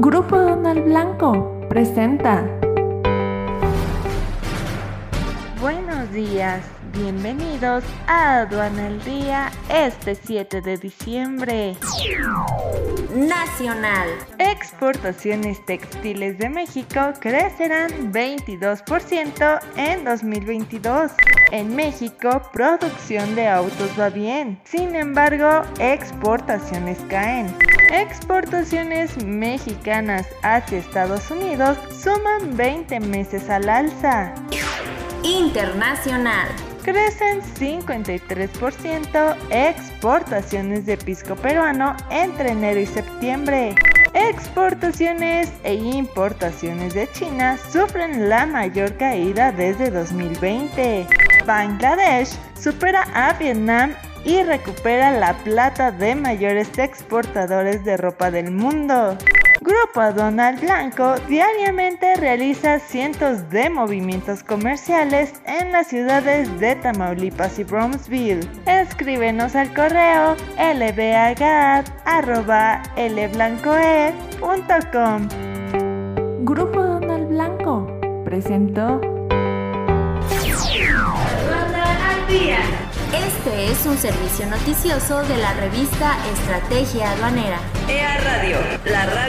Grupo Donald Blanco presenta. Buenos días, bienvenidos a Aduana al Día este 7 de diciembre. Nacional. Exportaciones textiles de México crecerán 22% en 2022. En México, producción de autos va bien. Sin embargo, exportaciones caen. Exportaciones mexicanas hacia Estados Unidos suman 20 meses al alza. Internacional. Crecen 53% exportaciones de pisco peruano entre enero y septiembre. Exportaciones e importaciones de China sufren la mayor caída desde 2020. Bangladesh supera a Vietnam y recupera la plata de mayores exportadores de ropa del mundo. Grupo Donald Blanco diariamente realiza cientos de movimientos comerciales en las ciudades de Tamaulipas y Brownsville. Escríbenos al correo lbagad.lblancoe.com. Grupo Donald Blanco presentó. Este es un servicio noticioso de la revista Estrategia Aduanera. EA Radio, la radio.